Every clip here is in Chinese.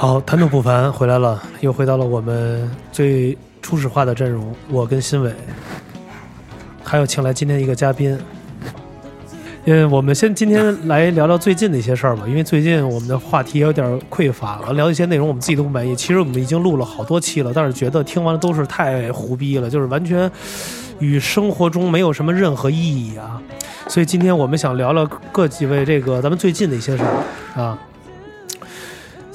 好，谈吐不凡回来了，又回到了我们最初始化的阵容，我跟新伟，还有请来今天一个嘉宾。嗯，我们先今天来聊聊最近的一些事儿吧，因为最近我们的话题有点匮乏了，聊一些内容我们自己都不满意。其实我们已经录了好多期了，但是觉得听完了都是太胡逼了，就是完全与生活中没有什么任何意义啊。所以今天我们想聊聊各几位这个咱们最近的一些事儿啊。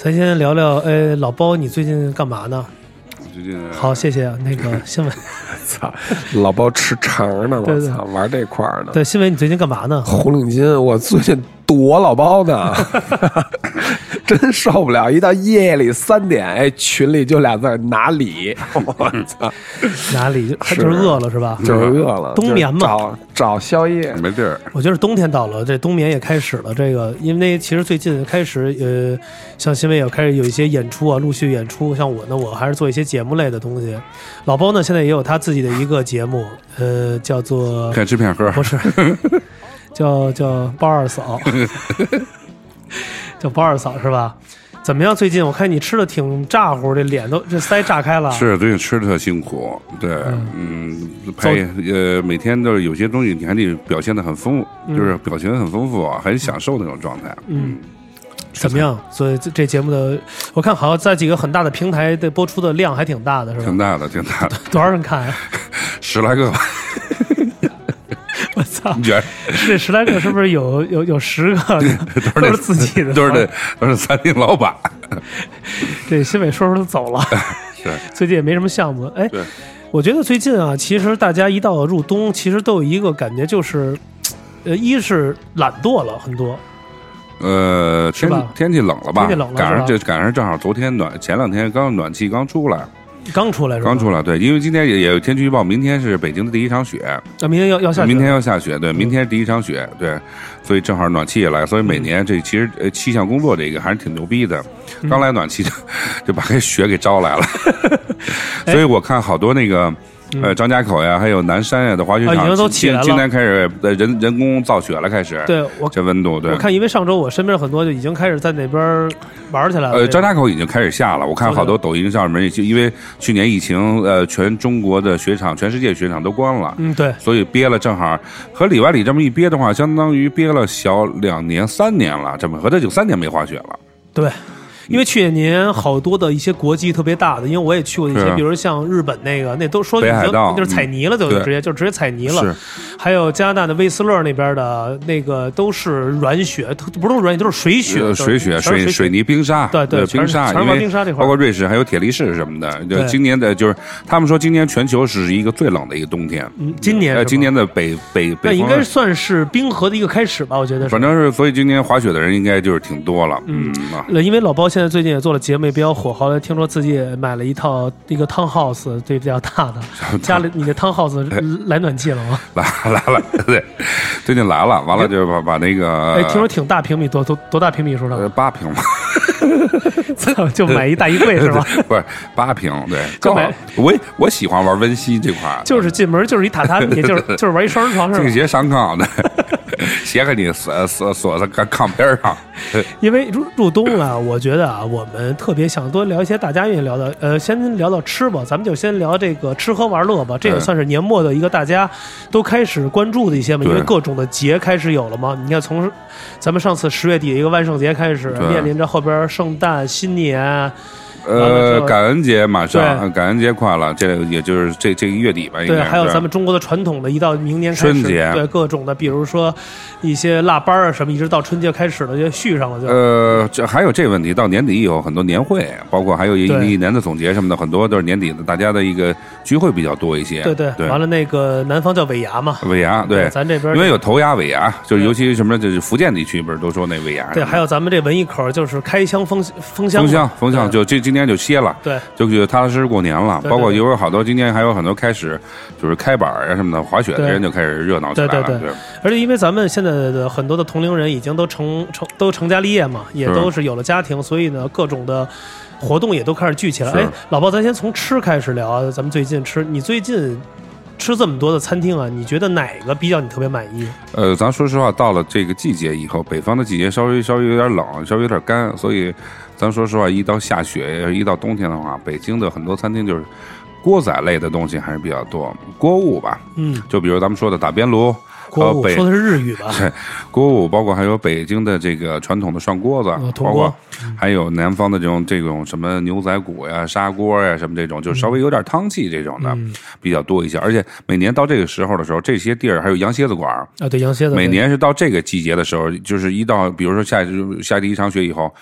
咱先聊聊，哎，老包，你最近干嘛呢？最近好，谢谢那个 新闻。操，老包吃肠呢，我操，玩这块儿呢。对，新闻，你最近干嘛呢？红领巾，我最近躲老包呢，真受不了。一到夜里三点，哎，群里就俩字儿哪里，我操，哪里？就还就是饿了是吧？就是饿了。冬眠嘛找找宵夜，没地儿，我觉得冬天到了，这冬眠也开始了。这个，因为其实最近开始，呃，像新闻也开始有一些演出啊，陆续演出。像我呢，我还是做一些节目类的东西。老包呢，现在也有他自己的一个节目，呃，叫做骗吃骗喝，不是，叫叫包二嫂，叫包二嫂是吧？怎么样？最近我看你吃的挺咋呼，这脸都这腮炸开了。是最近吃的特辛苦，对，嗯，拍呃每天都是有些东西你还得表现的很丰，就是表情很丰富，很享受那种状态，嗯，怎么样？所以这这节目的，我看好像在几个很大的平台的播出的量还挺大的，是吧？挺大的，挺大的，多少人看呀？十来个吧！你觉得这十来个是不是有有有十个 都是自己的？都是这都是餐厅老板，这新伟说说都走了，是最近也没什么项目。哎，对，我觉得最近啊，其实大家一到入冬，其实都有一个感觉，就是，呃，一是懒惰了很多，呃，天天气冷了吧？天气冷了赶上是这赶上正好昨天暖，前两天刚暖气刚出来，刚出来是吧？刚出来，对，因为今天也也有天气预报，明天是北京的第一场雪，啊，明天要要下雪，明天要下雪，对，明天是第一场雪，对，所以正好暖气也来，所以每年这其实呃气象工作这个还是挺牛逼的，嗯。刚来暖气就 就把这雪给招来了，所以我看好多那个。呃，张家口呀，还有南山呀的滑雪场，已经都起来了今今天开始呃人人工造雪了，开始。对我这温度，对我。看，因为上周我身边很多就已经开始在那边玩起来了。呃，张家口已经开始下了，我看好多抖音上面，就因为去年疫情，呃，全中国的雪场、全世界雪场都关了，嗯，对，所以憋了正好和里外里这么一憋的话，相当于憋了小两年、三年了，这么合着就三年没滑雪了。对，因为去年好多的一些国际特别大的，因为我也去过一些，比如像日本那个，那都说已经就是踩泥了，就直接就直接踩泥了是。还有加拿大的威斯勒那边的那个都是软雪，不是软雪，都是水雪，呃水雪、水水泥冰沙，对对冰沙，因为冰沙这块包括瑞士还有铁力士什么的。就对今年的，就是他们说今年全球是一个最冷的一个冬天。嗯今年呃，今年的北北那应该算是冰河的一个开始吧，我觉得是反。正是，所以今年滑雪的人应该就是挺多了。嗯因为老包现在最近也做了节目，也比较火，后来听说自己也买了一套一个 town house，对比较大的，家里你的 town house 来暖气了吗？来来了，对，最近来了，完了就把把那个，哎，听说挺大平米，多多多大平米数呃上？八平吧，就买一大衣柜是吧？不是八平，对，就刚好买我我喜欢玩温馨这块儿，就是进门就是一榻榻米，就是就是玩一双人床是吧？净鞋上炕的，鞋给你锁锁锁在炕炕边上，因为入入冬了，我觉得啊，我们特别想多聊一些大家愿意聊的。呃，先聊到吃吧，咱们就先聊这个吃喝玩乐吧。这也算是年末的一个大家都开始关注的一些嘛，因为各种的节开始有了嘛。你看，从咱们上次十月底的一个万圣节开始，面临着后边圣诞、新年，呃，感恩节马上，感恩节快了，这也就是这这个月底吧，应对，还有咱们中国的传统的，一到明年春节对各种的，比如说一些腊八啊什么，一直到春节开始了就续上了就。呃，这还有这问题，到年底以后很多年会，包括还有一一年的总结什么的，很多都是年底的大家的一个聚会比较多一些。对对，对，完了那个南方叫尾牙嘛，尾牙对，咱这边因为有头牙尾牙，就是尤其什么，就是福建地区不是都说那尾牙？对，还有咱们这文艺口就是开箱封封箱，封箱，封箱对就这今天就歇了。对就就踏踏实实过年了，包括对有好多今天还有很多开始就是开板儿啊什么的，滑雪的人就开始热闹起来了。对对对而且因为咱们现在的很多的同龄人已经都成成都成家立业嘛，也都是有了家庭，所以呢，各种的活动也都开始聚起来。哎，老包，咱先从吃开始聊啊，咱们最近吃，你最近吃这么多的餐厅啊，你觉得哪个比较你特别满意？呃，咱说实话，到了这个季节以后，北方的季节稍微稍微有点冷，稍微有点干，所以咱说实话，一到下雪，一到冬天的话，北京的很多餐厅就是锅仔类的东西还是比较多，锅物吧，嗯，就比如咱们说的打边炉。锅物北说的是日语吧？对，锅物包括还有北京的这个传统的涮锅子，包括还有南方的这种这种什么牛仔骨呀、砂锅呀什么这种，就稍微有点汤气这种的、嗯比较多一些。而且每年到这个时候的时候，这些地儿还有羊蝎子馆，啊，对，羊蝎子。每年是到这个季节的时候，就是一到比如说下下第一场雪以后，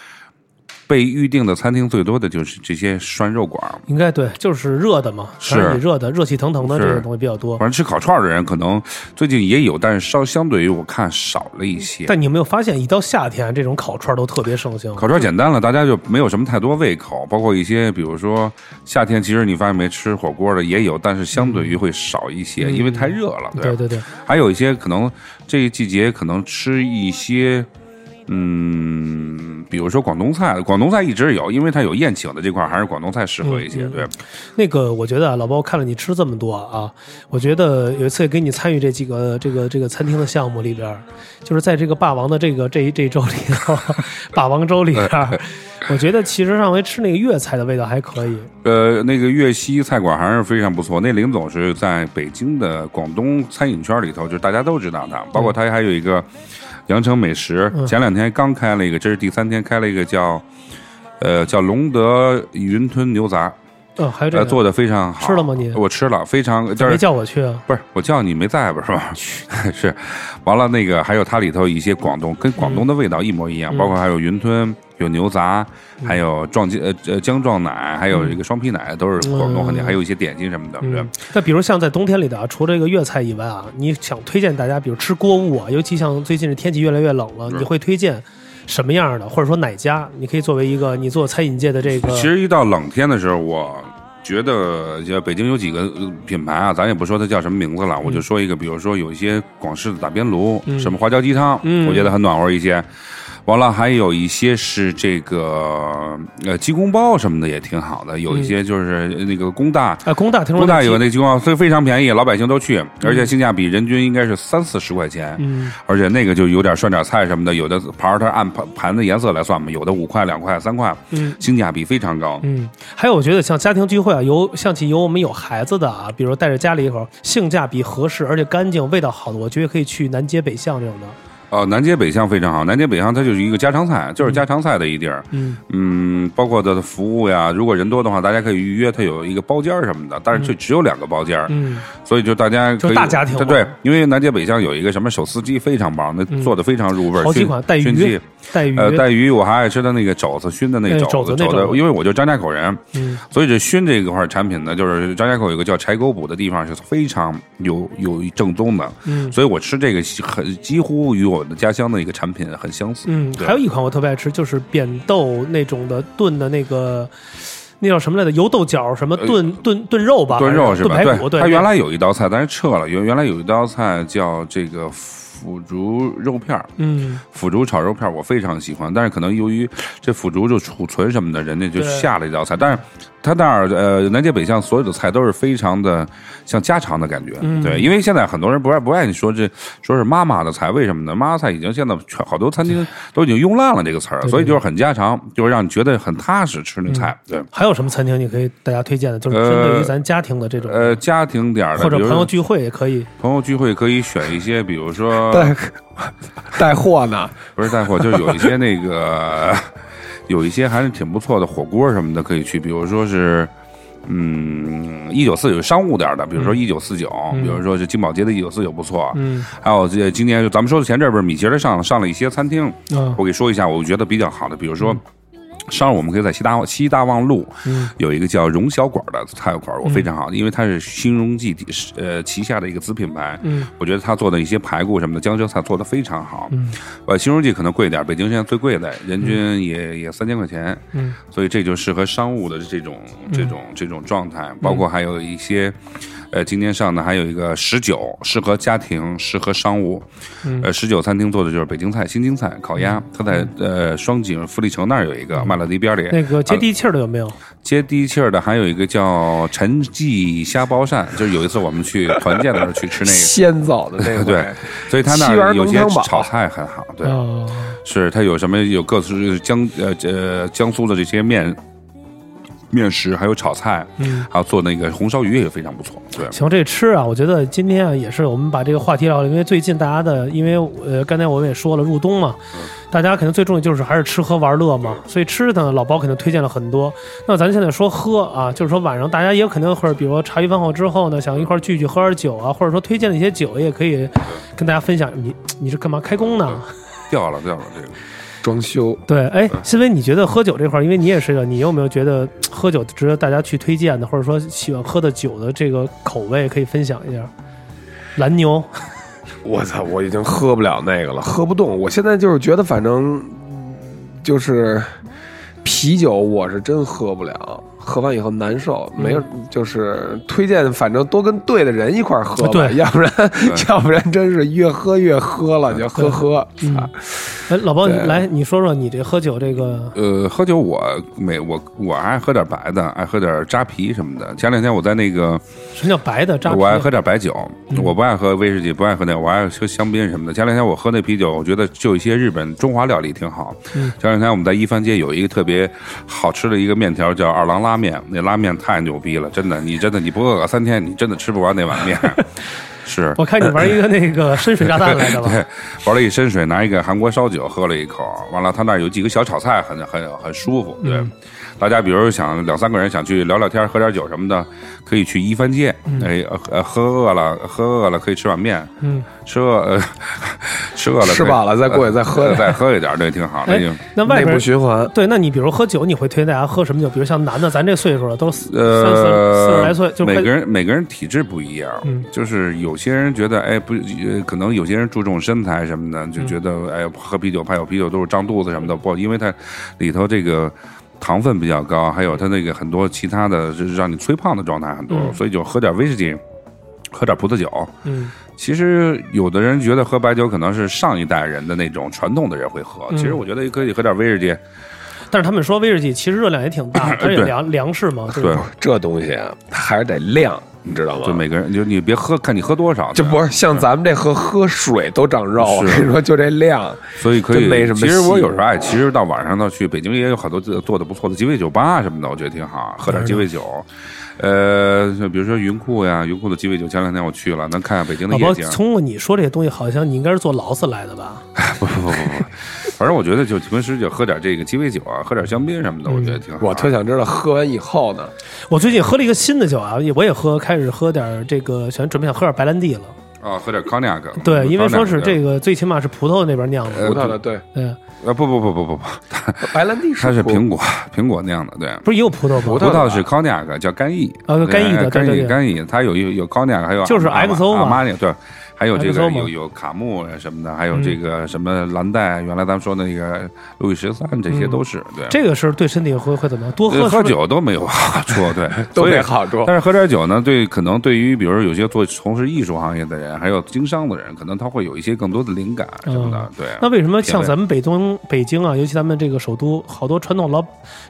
被预定的餐厅最多的就是这些涮肉馆儿。应该对，就是热的嘛，是热的、热气腾腾的这种东西比较多。反正吃烤串儿的人可能最近也有，但是稍相对于我看少了一些。但你有没有发现，一到夏天，这种烤串都特别盛行？烤串简单了，大家就没有什么太多胃口，包括一些，比如说夏天，其实你发现没吃火锅的也有，但是相对于会少一些，因为太热了。对对对，还有一些可能这个季节可能吃一些，嗯，比如说广东菜，广东菜一直有，因为它有宴请的这块，还是广东菜适合一些。对，那个我觉得啊，老包看了你吃这么多啊，我觉得有一次给你参与这几个这个这个餐厅的项目里边，就是在这个霸王的这个这一这一周里头，霸王粥里边，我觉得其实上回吃那个粤菜的味道还可以。呃，那个粤西菜馆还是非常不错。那林总是在北京的广东餐饮圈里头，就是大家都知道他，包括他还有一个羊城美食，前两天刚开了一个，这是第三天开了一个叫呃叫龙德云吞牛杂，嗯，还有这个呃做的非常好。吃了吗你我吃了，非常就没是叫我去啊？不是我叫你没在吧？是吧？是，完了那个还有它里头一些广东跟广东的味道一模一样，嗯包括还有云吞。有牛杂，还有撞鸡呃呃姜撞奶，还有一个双皮奶，都是广东很点，嗯还有一些点心什么的。对嗯，那比如像在冬天里的啊，除了这个粤菜以外啊，你想推荐大家，比如吃锅物啊，尤其像最近这天气越来越冷了，你会推荐什么样的，或者说哪家？你可以作为一个你做餐饮界的这个，其实一到冷天的时候，我觉得就北京有几个呃品牌啊，咱也不说它叫什么名字了，我就说一个，比如说有一些广式的打边炉，嗯。什么花椒鸡汤，嗯。我觉得很暖和一些。完了，还有一些是这个呃鸡公煲什么的也挺好的，有一些就是那个工大。啊，工大听说工大有那鸡公煲，所以非常便宜，老百姓都去，而且性价比人均应该是三四十块钱，嗯而且那个就有点涮点菜什么的，有的盘儿它按盘盘的颜色来算嘛，有的五块、两块、三块，嗯性价比非常高。嗯，还有我觉得像家庭聚会啊，有像起有我们有孩子的啊，比如带着家里一口，性价比合适而且干净、味道好的，我觉得可以去南街北巷这种的。哦，南街北巷非常好，南街北巷它就是一个家常菜，就是家常菜的一地儿。嗯。嗯，包括它的服务呀，如果人多的话，大家可以预约，它有一个包间儿什么的，但是就只有两个包间儿，嗯。所以就大家可以就大家庭对对，因为南街北巷有一个什么手撕鸡非常棒，那做的非常入味儿，熏好几款带鱼。带鱼，呃，带鱼我还爱吃的那个肘子熏的那哎肘子，肘子，肘子因为我就张家口人，嗯所以这熏这一块产品呢，就是张家口有个叫柴沟堡的地方是非常有有正宗的，嗯所以我吃这个很几乎与我的家乡的一个产品很相似。嗯，还有一款我特别爱吃，就是扁豆那种的炖的那个。那叫什么来着？油豆角什么炖炖炖肉吧？呃炖肉是吧？炖排骨，对，它原来有一道菜，但是撤了。原原来有一道菜叫这个腐竹肉片儿嗯腐竹炒肉片儿我非常喜欢，但是可能由于这腐竹就储存什么的，人家就下了一道菜。但是他那儿呃南街北巷所有的菜都是非常的像家常的感觉，嗯对，因为现在很多人不爱不爱你说这说是妈妈的菜，为什么呢？妈妈菜已经现在全好多餐厅都已经用烂了这个词儿，所以就是很家常，就是让你觉得很踏实吃那菜，对。还有什么餐厅你可以大家推荐的？就是针对于咱家庭的这种，呃，家庭点儿的，或者朋友聚会也可以。朋友聚会可以选一些，比如说带 带货呢，不是带货，就是有一些那个 有一些还是挺不错的火锅什么的可以去，比如说是。嗯，一九四九商务点儿的，比如说一九四九，比如说是金宝街的一九四九不错，嗯还有这今年就咱们说的前阵儿不是米其林上上了一些餐厅，啊我给说一下，我觉得比较好的，比如说。上午我们可以在西大西大望路嗯。有一个叫荣小馆的菜馆，我非常好，因为它是新荣记底呃旗下的一个子品牌，嗯。我觉得他做的一些排骨什么的江浙菜做的非常好。嗯。呃，新荣记可能贵点，北京现在最贵的，人均也、也三千块钱，嗯。所以这就适合商务的这种这种这种状态，包括还有一些。呃，今天上的还有一个十九，适合家庭，适合商务。呃，十九餐厅做的就是北京菜、新京菜、烤鸭。它在呃双井富力城那儿有一个，麦乐迪边里。那个接地气儿的有没有？接地气儿的还有一个叫陈记虾包扇，就是有一次我们去团建的时候去吃那个 鲜枣的那个，对，所以他那儿有些炒菜很好，对，是他有什么有各自江呃呃江苏的这些面。面食还有炒菜，嗯，还有做那个红烧鱼也非常不错。对，行，这吃啊，我觉得今天啊也是我们把这个话题聊了，因为最近大家的，因为呃刚才我们也说了入冬嘛，大家肯定最重要就是还是吃喝玩乐嘛，所以吃呢老包肯定推荐了很多。那咱现在说喝啊，就是说晚上大家也肯定会，比如说茶余饭后之后呢，想一块聚聚喝点酒啊，或者说推荐的一些酒也可以跟大家分享。你你是干嘛开工呢？掉了掉了这个。装修对，哎，新飞，你觉得喝酒这块儿，因为你也是个，你有没有觉得 喝酒值得大家去推荐的，或者说喜欢喝的酒的这个口味可以分享一下？蓝牛，我操，我已经喝不了那个了，喝不动。我现在就是觉得，反正就是啤酒，我是真喝不了。喝完以后难受，没有就是推荐，反正多跟对的人一块喝吧，要不然 要不然真是越喝越喝了，就喝喝。哎，老包，来你说说你这喝酒这个。呃，喝酒我没我我爱喝点白的，爱喝点扎啤什么的。前两天我在那个什么叫白的扎啤？我爱喝点白酒，我不爱喝威士忌，不爱喝那，我爱喝香槟什么的。前两天我喝那啤酒，我觉得就一些日本中华料理挺好。前两天我们在一番街有一个特别好吃的一个面条，叫二郎拉。拉面那拉面太牛逼了，真的，你真的你不饿个三天，你真的吃不完那碗面。是我看你玩一个那个深水炸弹来的吧？对，玩了一深水，拿一个韩国烧酒喝了一口，完了他那儿有几个小炒菜，很很很舒服。对，大家比如想两三个人想去聊聊天、喝点酒什么的，可以去一番街。哎，呃，喝饿了，喝饿了可以吃碗面。嗯。吃饿，吃饿了，吃饱了再过去再喝，再喝一点，这挺好的。那外部循环，对，那你比如喝酒，你会推荐大家喝什么酒？比如像男的，咱这岁数了，都呃三四四十来岁，就每个人每个人体质不一样，就是有些人觉得，哎，不，可能有些人注重身材什么的，就觉得，哎，喝啤酒怕有啤酒都是胀肚子什么的，不，因为它里头这个糖分比较高，还有它那个很多其他的，就是让你催胖的状态很多，所以就喝点威士忌，喝点葡萄酒，嗯。其实有的人觉得喝白酒可能是上一代人的那种传统的人会喝，其实我觉得也可以喝点威士忌。但是他们说威士忌其实热量也挺大，而且粮粮食嘛，对这东西啊，还是得量，你知道吗？就每个人就你别喝，看你喝多少。这不是像咱们这喝喝水都长肉，我跟你说就这量，所以可以没什么。其实我有时候爱，其实到晚上呢，去北京也有好多做的不错的鸡尾酒吧什么的，我觉得挺好，喝点鸡尾酒。呃，就比如说云库呀，云库的鸡尾酒，前两天我去了，能看下北京的夜景。通过你说这些东西，好像你应该是坐劳斯来的吧？不不不不不，反正我觉得就平时就喝点这个鸡尾酒啊，喝点香槟什么的，我觉得挺好。我特想知道喝完以后呢。我最近喝了一个新的酒啊，我也喝，开始喝点这个，想准备想喝点白兰地了。啊，喝点康尼亚克。对，因为说是这个最起码是葡萄那边酿的。葡萄的，对，嗯。呃不不不不不不，白兰地是它是苹果苹果酿的，对，不是也有葡萄吗？葡萄是康尼亚克，叫干邑，啊，干邑的，干邑干邑，它有有有康尼亚克，还有就是 XO 嘛，对。还有这个有有卡木什么的，还有这个什么蓝带，原来咱们说的那个路易十三，这些都是对。这个是对身体会会怎么样？多喝喝酒都没有 好处，对，都没好处。但是喝点酒呢，对，可能对于比如有些做从事艺术行业的人，还有经商的人，可能他会有一些更多的灵感什么的。对。那为什么像咱们北东北京啊，尤其咱们这个首都，好多传统老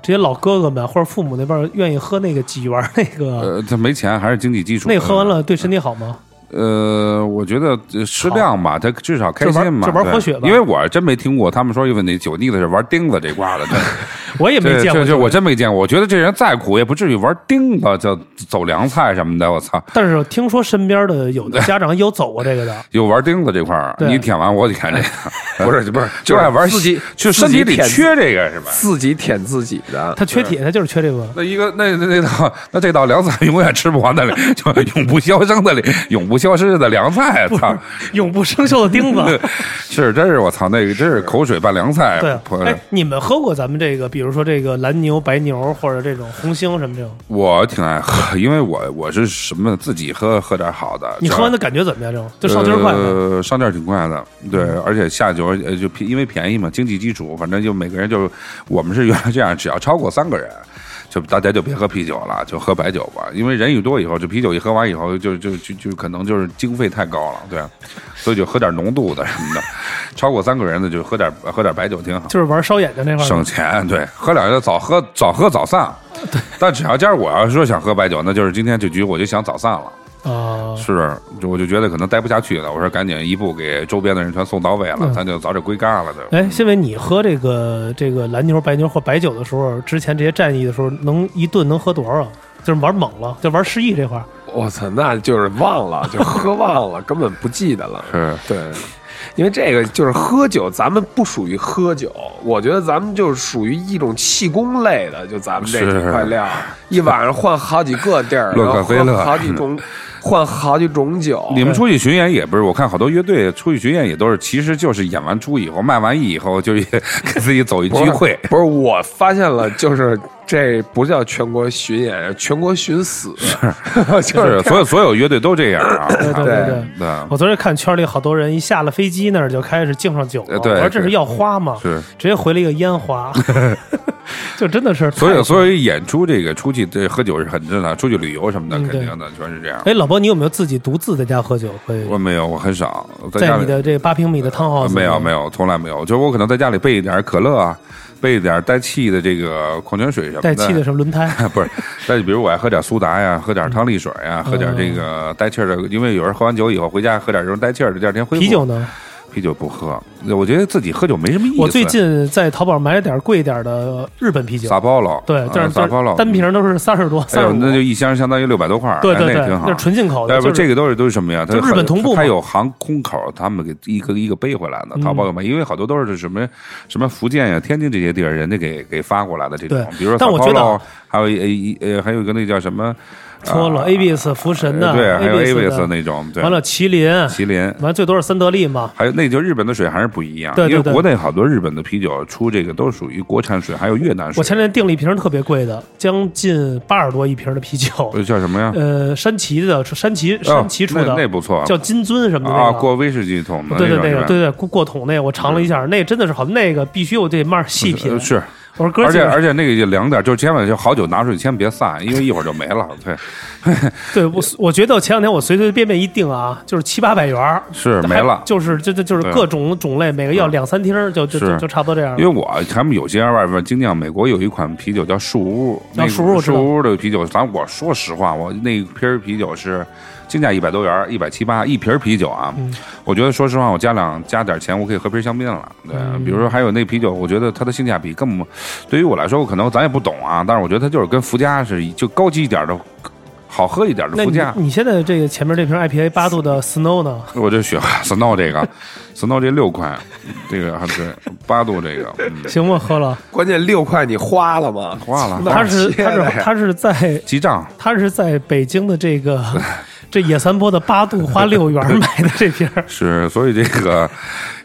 这些老哥哥们或者父母那边愿意喝那个几元那个？呃，他没钱还是经济基础？那喝完了对身体好吗？呃，我觉得适量吧，他至少开心嘛。就玩活血吧。因为我真没听过他们说因为那酒腻子是玩钉子这挂的。我也没见过，就我真没见过。我觉得这人再苦也不至于玩钉子就走凉菜什么的。我操！但是听说身边的有的家长有走过这个的，有玩钉子这块儿，你舔完我舔这个，不 是不是，就爱玩自己，就身体里缺这个是吧？自己舔自己的，他缺铁，他就是缺这个。那一个那那那道那这道凉菜永远吃不完的，就永不消声的，永不消失的凉菜。操！永不生锈的钉子，是真是我操，那个真是口水拌凉菜。对，哎，你们喝过咱们这个，比如说这个蓝牛、白牛，或者这种红星什么这种？我挺爱喝，因为我我是什么自己喝喝点好的。你喝完的感觉怎么样？这种就上劲儿快，上劲儿挺快的。对，而且下酒呃就因为便宜嘛，经济基础，反正就每个人就我们是原来这样，只要超过三个人。就大家就别喝啤酒了，就喝白酒吧。因为人一多以后，这啤酒一喝完以后，就就就就可能就是经费太高了，对，所以就喝点浓度的什么的。超过三个人的就喝点喝点白酒挺好，就是玩烧眼睛那块儿省钱。对，喝两个早喝早喝早散。对，但只要今儿我要是说想喝白酒，那就是今天这局我就想早散了。啊，是，就我就觉得可能待不下去了。我说赶紧一步给周边的人全送到位了，咱就早点归嘎了。就哎，新伟你喝这个这个蓝牛、白牛或白酒的时候，之前这些战役的时候，能一顿能喝多少？就是玩猛了，就玩失忆这块儿。我操，那就是忘了，就喝忘了，根本不记得了。是对，因为这个就是喝酒，咱们不属于喝酒，我觉得咱们就是属于一种气功类的，就咱们这几块料，一晚上换好几个地儿，乐可菲乐，好几种。换好几种酒，你们出去巡演也不是？我看好多乐队出去巡演也都是，其实就是演完出以后卖完艺以后，就给自己走一 聚会。不是，我发现了，就是这不叫全国巡演，全国寻死。就是所有所有乐队都这样啊。对对对对。我昨天看圈里好多人一下了飞机那儿就开始敬上酒了。对，我说这是要花吗？是，直接回了一个烟花。就真的是，所以所以演出这个出去这喝酒是很正常，出去旅游什么的肯定的全是这样。哎，老包，你有没有自己独自在家喝酒？会我没有，我很少在你的这八平米的汤豪没有没有，从来没有。就是我可能在家里备一点可乐啊，备一点带气的这个矿泉水什么的。带气的什么轮胎？不是，再比如我爱喝点苏打呀，喝点汤力水呀，喝点这个带气的。因为有人喝完酒以后回家喝点这种带气的，第二天恢复。啤酒呢？啤酒不喝，我觉得自己喝酒没什么意思。我最近在淘宝买了点贵一点的日本啤酒，撒包了。对，就是撒包了，单瓶都是三十多，三十那就一箱相当于六百多块对对对，挺好。那纯进口的。不，这个都是都是什么呀？它日本同步，它有航空口，他们给一个一个背回来的。淘宝有卖，因为好多都是什么什么福建呀、天津这些地儿，人家给给发过来的这种。比如说，但我觉得还有一呃，还有一个那叫什么？错了，A B S 福神的，对，还有 A B S 那种，完了麒麟，麒麟，完最多是三得利嘛。还有那就日本的水还是不一样，因为国内好多日本的啤酒出这个都属于国产水，还有越南水。我前天订了一瓶特别贵的，将近八十多一瓶的啤酒，叫什么呀？呃，山崎的，山崎山崎出的，那不错，叫金樽什么的啊，过威士忌桶的，对对那个，对对过过桶那个，我尝了一下，那真的是好，那个必须我得慢细品。是。我说哥，而且而且那个就凉点，就千万就好酒拿出去，千万别散，因为一会儿就没了。对，对我我觉得前两天我随随便便一订啊，就是七八百元是没了，就是就就就是各种种类，每个要两三听，就就就差不多这样。因为我他们有些外边精酿，美国有一款啤酒叫树屋，那树屋树屋的啤酒，反正我说实话，我那瓶啤酒是。进价一百多元，一百七八一瓶啤酒啊！我觉得说实话，我加两加点钱，我可以喝瓶香槟了。对，比如说还有那啤酒，我觉得它的性价比更对于我来说，我可能咱也不懂啊，但是我觉得它就是跟福加是就高级一点的，好喝一点的福加。你现在这个前面这瓶 IPA 八度的 Snow 呢？我就选 Snow 这个，Snow 这六块，这个还对八度这个行吗？喝了，关键六块你花了吗？花了。他是他是他是在记账，他是在北京的这个。这野三坡的八度花六元买的这瓶 是，所以这个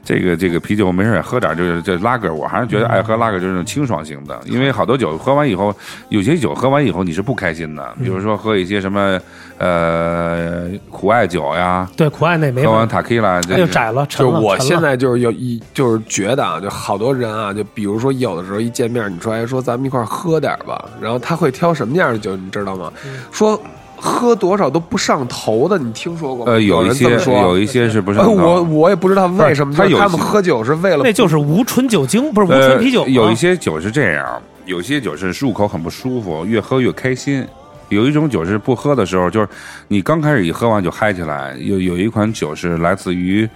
这个这个啤酒没事也喝点，就是这拉格，我还是觉得爱喝拉格就是那种清爽型的，因为好多酒喝完以后，有些酒喝完以后你是不开心的，比如说喝一些什么呃苦艾酒呀，对苦艾那没喝完塔 K 拉就窄了，就我现在就是有一就是觉得啊，就好多人啊，就比如说有的时候一见面，你说哎说咱们一块喝点吧，然后他会挑什么样的酒，你知道吗？说。喝多少都不上头的，你听说过吗？呃，有一些，有一些是不上头。我我也不知道为什么，他他们喝酒是为了，那就是无醇酒精，不是无醇啤酒。有一些酒是这样，有些酒是入口很不舒服，越喝越开心。有一种酒是不喝的时候，就是你刚开始一喝完就嗨起来。有有一款酒是来自于。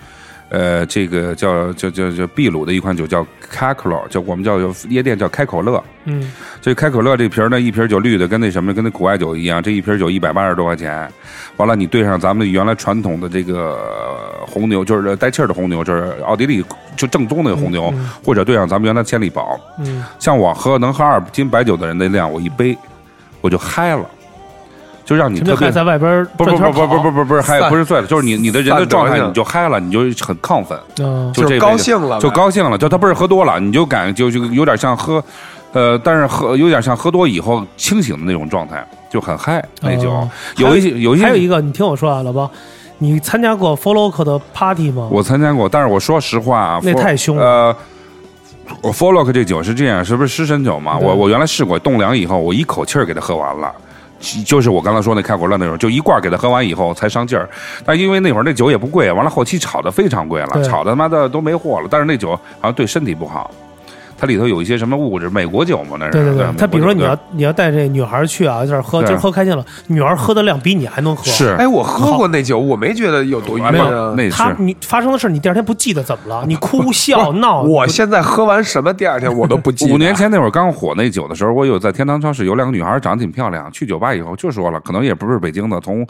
呃，这个叫叫叫叫秘鲁的一款酒叫开可乐，叫我们叫夜店叫开口乐。嗯，这开口乐这瓶呢，一瓶酒绿的，跟那什么，跟那苦艾酒一样。这一瓶酒一百八十多块钱，完了你兑上咱们原来传统的这个红牛，就是带气儿的红牛，就是奥地利就正宗的红牛，或者兑上咱们原来千里宝。嗯，像我喝能喝二斤白酒的人那量，我一杯我就嗨了。就让你特别在外边不不不不不不不不是嗨不是醉了，就是你你的人的状态你就嗨了，你就很亢奋，就这高兴了，就高兴了，就他不是喝多了，你就感就就有点像喝，呃，但是喝有点像喝多以后清醒的那种状态，就很嗨那酒。有一些有一些还有一个，你听我说啊，老包，你参加过 f o l l o w 的 party 吗？我参加过，但是我说实话啊，那太凶了。我 f o l o k 这酒是这样，是不是湿身酒嘛？我我原来试过，冻凉以后，我一口气儿给它喝完了。就是我刚才说那开火乱那种，就一罐给他喝完以后才上劲儿。但因为那会儿那酒也不贵，完了后期炒的非常贵了，炒的他妈的都没货了。但是那酒好像对身体不好。它里头有一些什么物质？美国酒嘛，那是。对对对，它比如说你要你要带这女孩去啊，就是喝，今儿喝开心了，女孩喝的量比你还能喝。是，哎，我喝过那酒，我没觉得有多郁闷。那他你发生的事，你第二天不记得怎么了？你哭 笑闹。我现在喝完什么，第二天我都不记得。五年前那会儿刚火那酒的时候，我有在天堂超市有两个女孩长得挺漂亮，去酒吧以后就说了，可能也不是北京的，从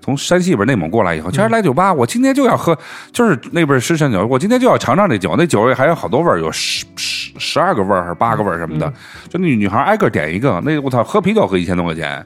从山西边内蒙过来以后，今儿来酒吧，我今天就要喝，就是那边湿山酒，我今天就要尝尝这酒，那酒里还有好多味儿，有十二个味儿还是八。个味儿什么的，就那女孩挨个点一个，那我操，喝啤酒喝一千多块钱，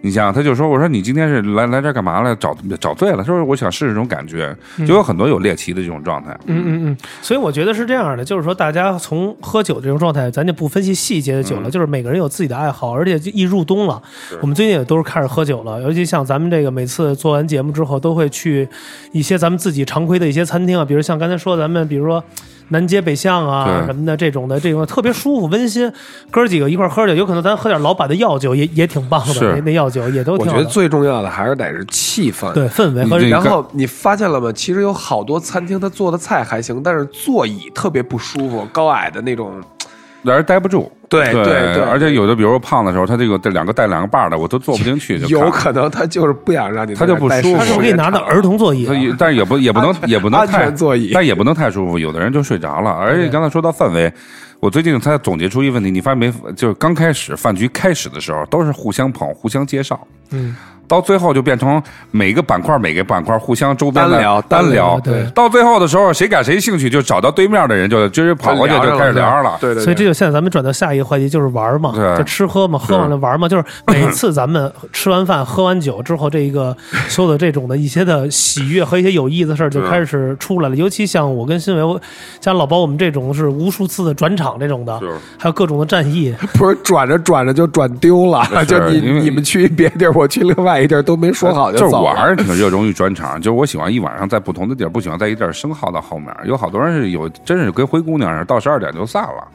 你想，他就说，我说你今天是来来这干嘛了？找找醉了，说我想试试这种感觉，就有很多有猎奇的这种状态。嗯嗯嗯，所以我觉得是这样的，就是说大家从喝酒这种状态，咱就不分析细节的酒了，就是每个人有自己的爱好，而且一入冬了，我们最近也都是开始喝酒了，尤其像咱们这个每次做完节目之后，都会去一些咱们自己常规的一些餐厅啊，比如像刚才说咱们，比如说。南街北巷啊什么的，这种的这种特别舒服温馨，哥儿几个一块喝酒，有可能咱喝点老板的药酒也也挺棒的，那那药酒也都挺。我觉得最重要的还是得是气氛，对氛围和。然后你发现了吗？其实有好多餐厅他做的菜还行，但是座椅特别不舒服，高矮的那种。让人待不住，对对对，而且有的，比如说胖的时候，他这个这两个带两个把的，我都坐不进去。有可能他就是不想让你，他就不舒服。他是给你拿到儿童座椅，但是也不也不能也不能太座椅，但也不能太舒服。有的人就睡着了。而且刚才说到氛围，我最近才总结出一个问题，你发现没？就是刚开始饭局开始的时候，都是互相捧、互相介绍。嗯。到最后就变成每个板块每个板块互相周边单聊单聊，对。到最后的时候，谁感谁兴趣，就找到对面的人，就就是跑过去就开始聊上了。对对。所以这就现在咱们转到下一个话题，就是玩嘛，就吃喝嘛，喝完了玩嘛，就是每次咱们吃完饭喝完酒之后，这一个所有的这种的一些的喜悦和一些有意思的事儿就开始出来了。尤其像我跟新伟，像老包我们这种是无数次的转场这种的，还有各种的战役，不是转着转着就转丢了，就你你们去别地儿，我去另外一地儿都没说好。就是我还是挺热衷于转场，就是我喜欢一晚上在不同的地儿，不喜欢在一地儿生耗到后面。有好多人是有，真是跟灰姑娘似的，到十二点就散了，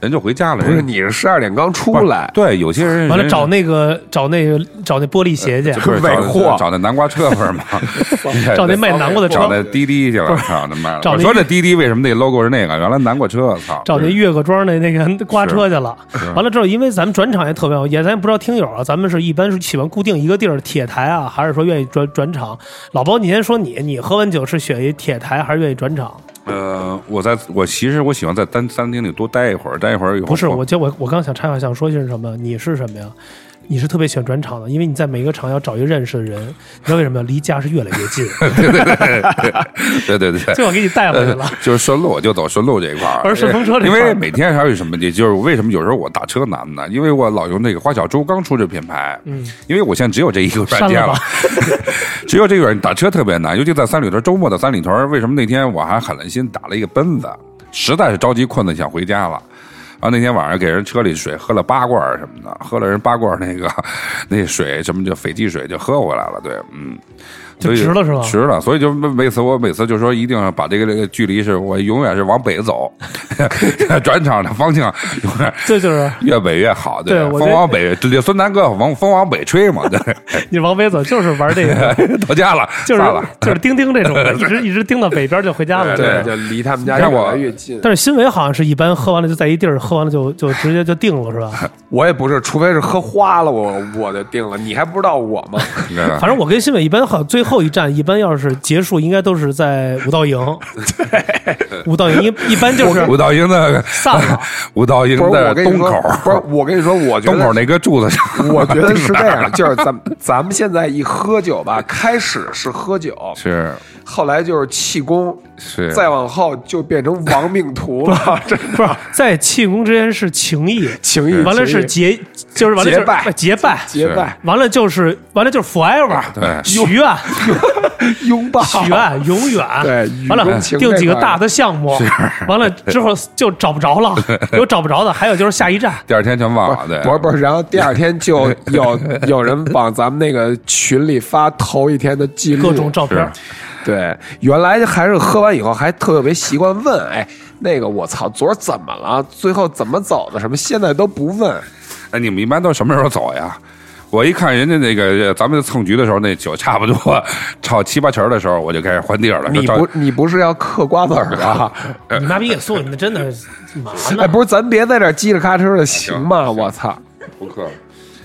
人就回家了。不是你是十二点刚出来？对，有些人完了找那个找那个找那玻璃鞋去，尾货，找那南瓜车不是吗？找那卖南瓜的车，找那滴滴去了，操他妈！我说这滴滴为什么那 logo 是那个？原来南瓜车，操！找那岳各庄那那个瓜车去了。完了之后，因为咱们转场也特别好，也咱也不知道听友啊，咱们是一般是喜欢固定一个地儿，铁台啊，还是说愿意转转。场，老包，你先说你，你喝完酒是选一铁台还是愿意转场？呃，我在我其实我喜欢在单餐厅里多待一会儿，待一会儿以后不是，我就我我刚想插话，想说些什么？你是什么呀？你是特别喜欢转场的，因为你在每个场要找一个认识的人，你知道为什么？离家是越来越近。对对对对对对，最后给你带回去了。就是顺路就走顺路这一块儿，而顺风车因为每天还有什么的，就是为什么有时候我打车难呢？因为我老用那个花小猪刚出这品牌，嗯，因为我现在只有这一个软件了，只有这个软件打车特别难，尤其在三里屯周末的三里屯。为什么那天我还狠了心打了一个奔子？实在是着急困的想回家了。啊，那天晚上给人车里水喝了八罐什么的，喝了人八罐那个 那水什么叫斐济水就喝回来了，对，嗯。就值了是吧？值了，所以就每次我每次就说一定要把这个这个距离是我永远是往北走，转场的方向永远 这就是越北越好，对，风往北，这孙南哥往风往北吹嘛，对。你往北走就是玩这个，到家了，就是就是钉钉这种的，一直一直钉到北边就回家了，对，就离他们家越来越近。但是新伟好像是一般喝完了就在一地儿喝完了就就直接就定了是吧？我也不是，除非是喝花了我我就定了，你还不知道我吗？反正我跟新伟一般好最后。一站一般要是结束，应该都是在五道营。对五道营一一般就是五道营的散了。五道营的东口，不是我跟你说，我东口那个柱子上，我觉得是这样，就是咱咱们现在一喝酒吧，开始是喝酒，是后来就是气功，是。再往后就变成亡命徒了。这不是在庆功之间是情谊，情谊完了是结，就是完了结拜。结拜。结拜，完了就是完了就是 forever，对。许愿。拥抱。许愿永远，对，完了定几个大的项目，完了之后就找不着了，有找不着的，还有就是下一站，第二天全忘了，对，不是不是，然后第二天就有有人往咱们那个群里发头一天的记录，各种照片。对，原来还是喝完以后还特别习惯问，哎，那个我操，昨儿怎么了？最后怎么走的？什么？现在都不问。哎，你们一般都什么时候走呀？我一看人家那个咱们蹭局的时候，那酒差不多炒七八成的时候，我就开始换地儿了。你不，你不是要嗑瓜子儿啊？你妈逼给送你那真的嘛呢？哎，不是，咱别在这儿叽里咔哧的，行吗？我操！不嗑了。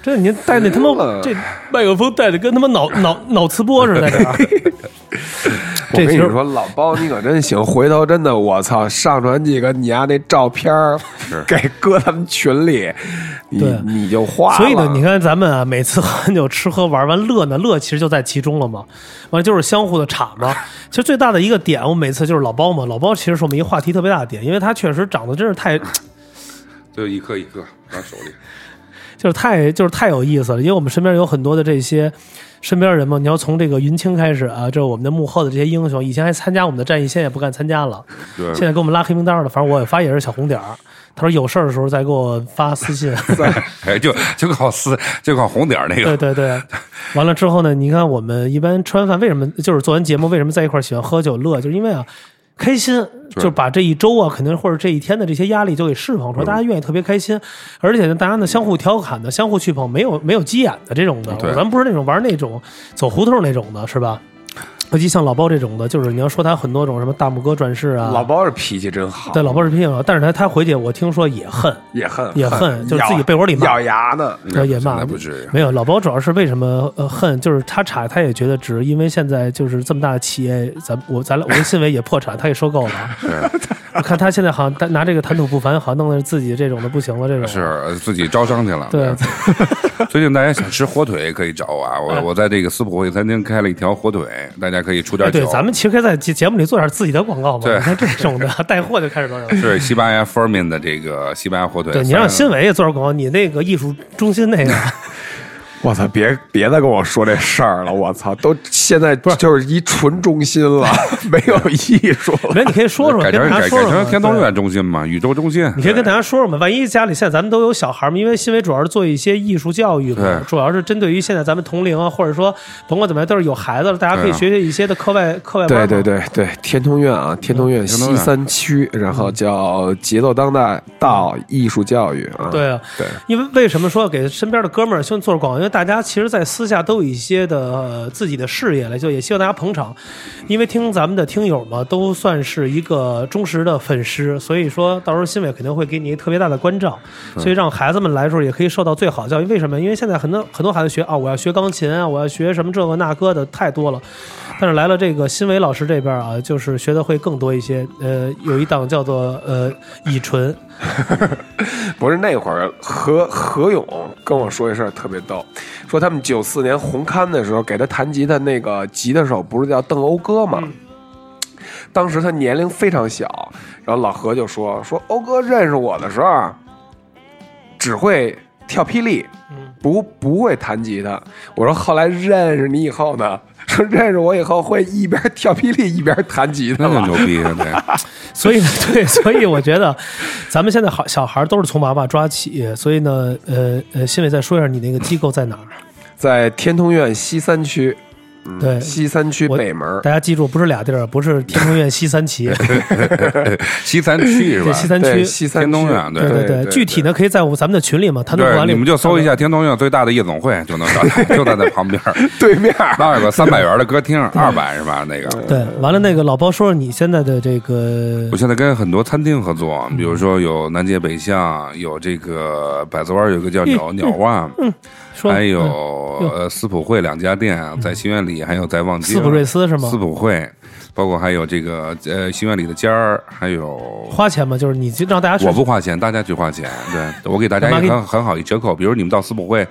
这您带那他妈这麦克风带的跟他妈脑 脑脑磁波似的，这。我跟你说，老包你可真行，回头真的我操，上传几个你丫那照片给搁他们群里，你你就花。所以呢，你看咱们啊，每次喝酒吃喝玩完乐呢，乐其实就在其中了嘛。完了就是相互的插嘛。其实最大的一个点，我每次就是老包嘛，老包其实是我们一个话题特别大的点，因为他确实长得真是太，就一颗一颗拿手里。就是太就是太有意思了，因为我们身边有很多的这些身边人嘛。你要从这个云清开始啊，就是我们的幕后的这些英雄，以前还参加我们的战役，现在也不敢参加了。对，现在给我们拉黑名单了。反正我发也是小红点儿。他说有事儿的时候再给我发私信。哎，就就靠私，就靠红点儿那个。对对对。完了之后呢，你看我们一般吃完饭为什么就是做完节目为什么在一块儿喜欢喝酒乐，就是因为啊。开心，就把这一周啊，肯定或者这一天的这些压力就给释放出来，大家愿意特别开心，而且呢，大家呢相互调侃的，相互去捧，没有没有急眼的这种的，咱不是那种玩那种走胡同那种的，是吧？尤其像老包这种的，就是你要说他很多种什么大拇哥转世啊，老包是脾气真好，对，老包是脾气好，但是他他回去我听说也恨，也恨，也恨，就是自己被窝里骂。咬牙呢，也骂，不至于。没有老包主要是为什么呃恨，就是他查他也觉得值，因为现在就是这么大的企业，咱我咱俩我跟信伟也破产，他也收购了。我看他现在好像拿这个谈吐不凡，好像弄得自己这种的不行了，这种。是自己招商去了。对，最近大家想吃火腿可以找我啊，我我在这个斯普会餐厅开了一条火腿，大家可以出点酒。对，咱们其实可以在节节目里做点自己的广告嘛。对，你看这种的 带货就开始多少。是西班牙 Firmin 的这个西班牙火腿。对你让新伟也做点广告，你那个艺术中心那个。我操！别别再跟我说这事儿了！我操，都现在不是就是一纯中心了，没有艺术。没，你可以说说，改成改成天通苑中心嘛，宇宙中心。你可以跟大家说说嘛，万一家里现在咱们都有小孩嘛，因为新伟主要是做一些艺术教育嘛，主要是针对于现在咱们同龄啊，或者说甭管怎么样，都是有孩子了，大家可以学学一些的课外课外班。对对对对，天通苑啊，天通苑西三区，然后叫节奏当代到艺术教育啊。对啊，对，因为为什么说给身边的哥们儿先做广告？因为大家其实，在私下都有一些的自己的事业了，就也希望大家捧场，因为听咱们的听友嘛，都算是一个忠实的粉丝，所以说到时候新伟肯定会给你特别大的关照，所以让孩子们来的时候也可以受到最好教育。为什么？因为现在很多很多孩子学啊，我要学钢琴啊，我要学什么这个那个的太多了，但是来了这个新伟老师这边啊，就是学的会更多一些。呃，有一档叫做呃乙醇，不是那会儿何何勇跟我说一事特别逗，说他们九。四年红勘的时候，给他弹吉他那个吉他手不是叫邓欧哥吗？当时他年龄非常小，然后老何就说：“说欧哥认识我的时候，只会跳霹雳，不不会弹吉他。”我说：“后来认识你以后呢？说认识我以后会一边跳霹雳一边弹吉他，那牛逼对。所以 对，所以我觉得咱们现在好小孩都是从娃娃抓起。所以呢，呃呃，新伟再说一下你那个机构在哪儿？在天通苑西三区，对，西三区北门。大家记住，不是俩地儿，不是天通苑西三旗，西三区是吧？西三区，西三天通苑，对对对。具体呢，可以在我咱们的群里嘛，谈吐管理，你们就搜一下天通苑最大的夜总会就能找到，就在那旁边 对面。那有个三百元的歌厅，二百是吧？那个对。完了，那个老包说说你现在的这个，我现在跟很多餐厅合作，比如说有南街北巷，有这个百子湾有个叫鸟鸟万。还有呃，斯普惠两家店啊，在新源里，还有在望京。斯普瑞斯是吗？斯普惠，包括还有这个呃，新源里的尖儿，还有花钱吗？就是你让大家我不花钱，大家去花钱。对我给大家一个很很好一折扣，比如你们到斯普汇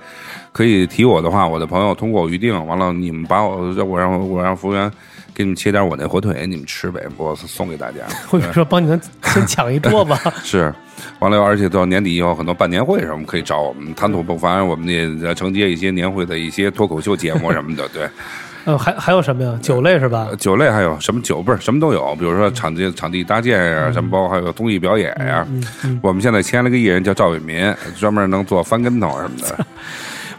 可以提我的话，我的朋友通过我预定，完了你们把我我让我让服务员。给你们切点我那火腿，你们吃呗，我送给大家。或者说帮你们先抢一 桌吧。是，完了，而且到年底以后，很多办年会什么可以找我们，谈吐不凡，我们也承接一些年会的一些脱口秀节目什么的。对，呃，还还有什么呀？酒类是吧？酒类还有什么酒不是什么都有，比如说场地场地搭建呀，什么包括还有综艺表演呀。我们现在签了个艺人叫赵伟民，专门能做翻跟头什么的。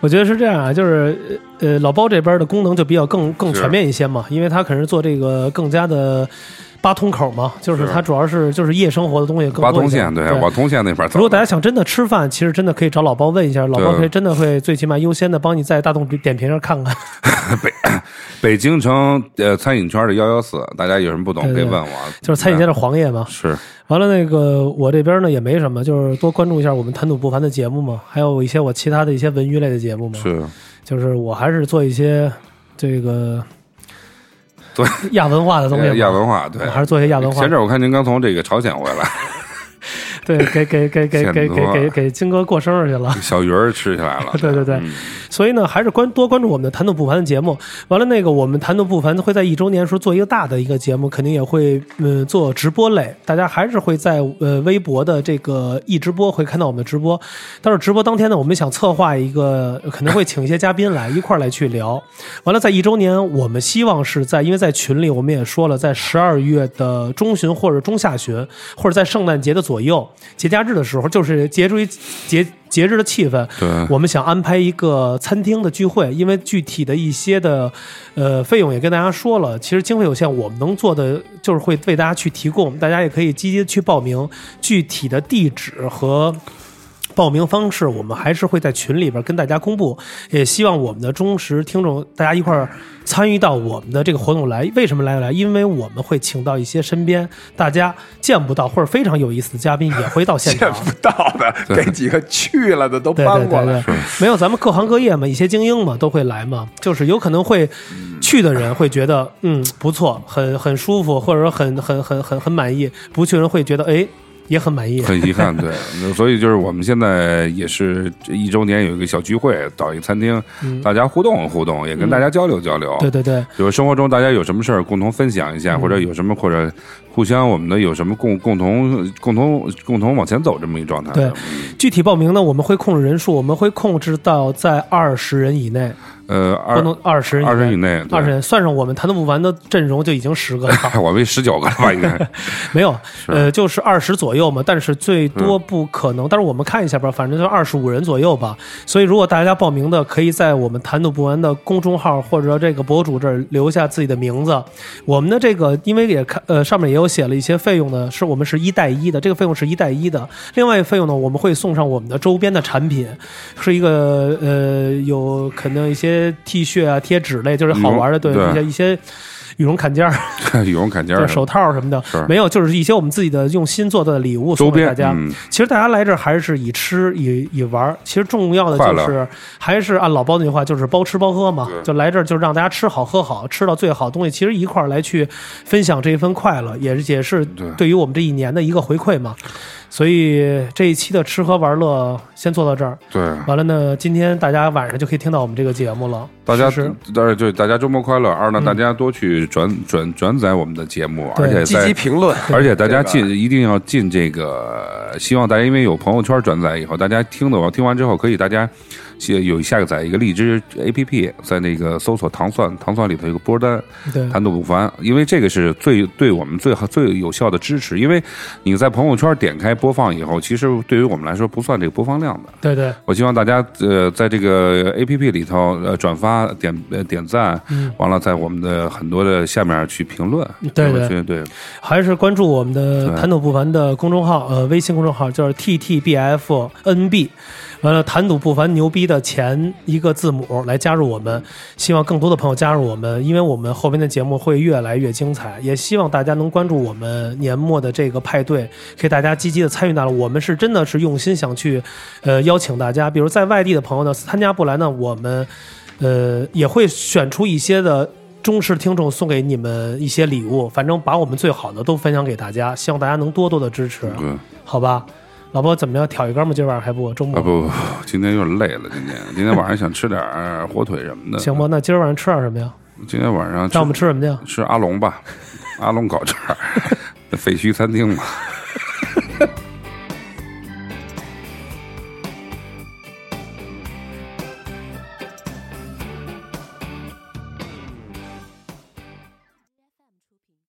我觉得是这样啊，就是呃，老包这边的功能就比较更更全面一些嘛，因为他可能是做这个更加的八通口嘛，就是是它主要是就是夜生活的东西更八通。线对，往通线那边走。如果大家想真的吃饭，其实真的可以找老包问一下，老包可以真的会最起码优先的帮你在大众点评上看看。北北京城呃餐饮圈的幺幺四，大家有什么不懂可以问我。就是餐饮界的黄页嘛。是完了，那个我这边呢也没什么，就是多关注一下我们谈吐不凡的节目嘛，还有一些我其他的一些文娱类的节目嘛。是，就是我还是做一些这个对亚文化的东西，亚文化对我。还是做一些亚文化前。阵儿我看您刚从这个朝鲜回来，对，给给给给给给给给金哥过生日去了。小鱼儿吃起来了。对对对嗯所以呢，还是关多关注我们的谈吐不凡的节目。完了，那个我们谈吐不凡会在一周年的时候做一个大的一个节目，肯定也会嗯做直播类，大家还是会在呃微博的这个一直播会看到我们的直播。但是直播当天呢，我们想策划一个，可能会请一些嘉宾来一块儿来去聊。完了，在一周年，我们希望是在，因为在群里我们也说了，在十二月的中旬或者中下旬，或者在圣诞节的左右节假日的时候，就是节于节节日的气氛，对我们想安排一个餐厅的聚会，因为具体的一些的呃费用也跟大家说了，其实经费有限，我们能做的就是会为大家去提供，大家也可以积极的去报名，具体的地址和。报名方式我们还是会在群里边跟大家公布，也希望我们的忠实听众大家一块儿参与到我们的这个活动来。为什么来来？因为我们会请到一些身边大家见不到或者非常有意思的嘉宾也会到现场见场。不到的，给几个去了的都对搬过来。对对对，没有咱们各行各业嘛，一些精英嘛都会来嘛，就是有可能会去的人会觉得嗯不错，很很舒服，或者说很很很很很满意；不去的人会觉得哎也很满意。很遗憾，对，所以就是我们现在也是这一周年有一个小聚会，到一餐厅，大家互动互动，也跟大家交流交流。嗯对对对，比如生活中大家有什么事儿共同分享一下，嗯或者有什么或者互相我们的有什么共共同共同共同往前走这么一个状态。对。具体报名呢，我们会控制人数，我们会控制到在二十人以内，呃，不二能二十人二十以以内，对二十人算上我们谈吐不完的阵容就已经十个了。我们十九个了吧？应该 没有，呃，就是二十左右嘛，但是最多不可能。但是我们看一下吧，反正就二十五人左右吧。所以如果大家报名的，可以在我们谈吐不完的公众号或者这个博主这儿留下自己的名字。我们的这个，因为也看呃上面也有写了一些费用呢，是我们是一带一的，这个费用是一带一的。另外一个费用呢，我们会送上我们的周边的产品，是一个呃有可能一些 T 恤啊、贴纸类，就是好玩的，对对一些一些羽绒坎肩儿。羽绒坎肩儿手套什么的，没有，就是一些我们自己的用心做的礼物送给大家。嗯其实大家来这儿还是以吃以以玩儿，其实重要的就是还是按老包那句话，就是包吃包喝嘛。就来这儿就是让大家吃好喝好，吃到最好的东西，其实一块儿来去分享这一份快乐，也是也是对对于我们这一年的一个回馈嘛。所以这一期的吃喝玩乐先做到这儿。对，完了呢，今天大家晚上就可以听到我们这个节目了。大家是是但是对大家周末快乐。二呢，大家多去转转转载我们的节目，而且积极评论，而且大家进一定要进这个，希望大家因为有朋友圈转载以后，大家听的话，听完之后可以大家写有下载一个荔枝 APP，在那个搜索糖蒜，糖蒜里头有个波单，对。谈吐不凡，因为这个是最对我们最好最有效的支持，因为你在朋友圈点开播放以后，其实对于我们来说不算这个播放量的。对对，我希望大家呃在这个 A P P 里头呃转发点呃点赞，嗯。完了在我们的很多的下面去评论，对对。对还是关注我们的谈吐不凡的公众号，呃，微信公众号就是 T T B F N B，完了谈吐不凡牛逼的前一个字母来加入我们，希望更多的朋友加入我们，因为我们后边的节目会越来越精彩，也希望大家能关注我们年末的这个派对，可以大家积极的参与到了，我们是真的是用心想去，呃，邀请大家，比如在外地的朋友呢参加不来呢，我们呃也会选出一些的。忠实听众送给你们一些礼物，反正把我们最好的都分享给大家，希望大家能多多的支持，对。好吧？老婆怎么样？挑一根吗？今儿晚上还不？周末、啊不不不，今天有点累了。今天今天晚上想吃点儿火腿什么的。行吧？那今儿晚上吃点什么呀？今天晚上让我们吃什么去？吃阿龙吧，阿龙烤串儿，废墟餐厅嘛。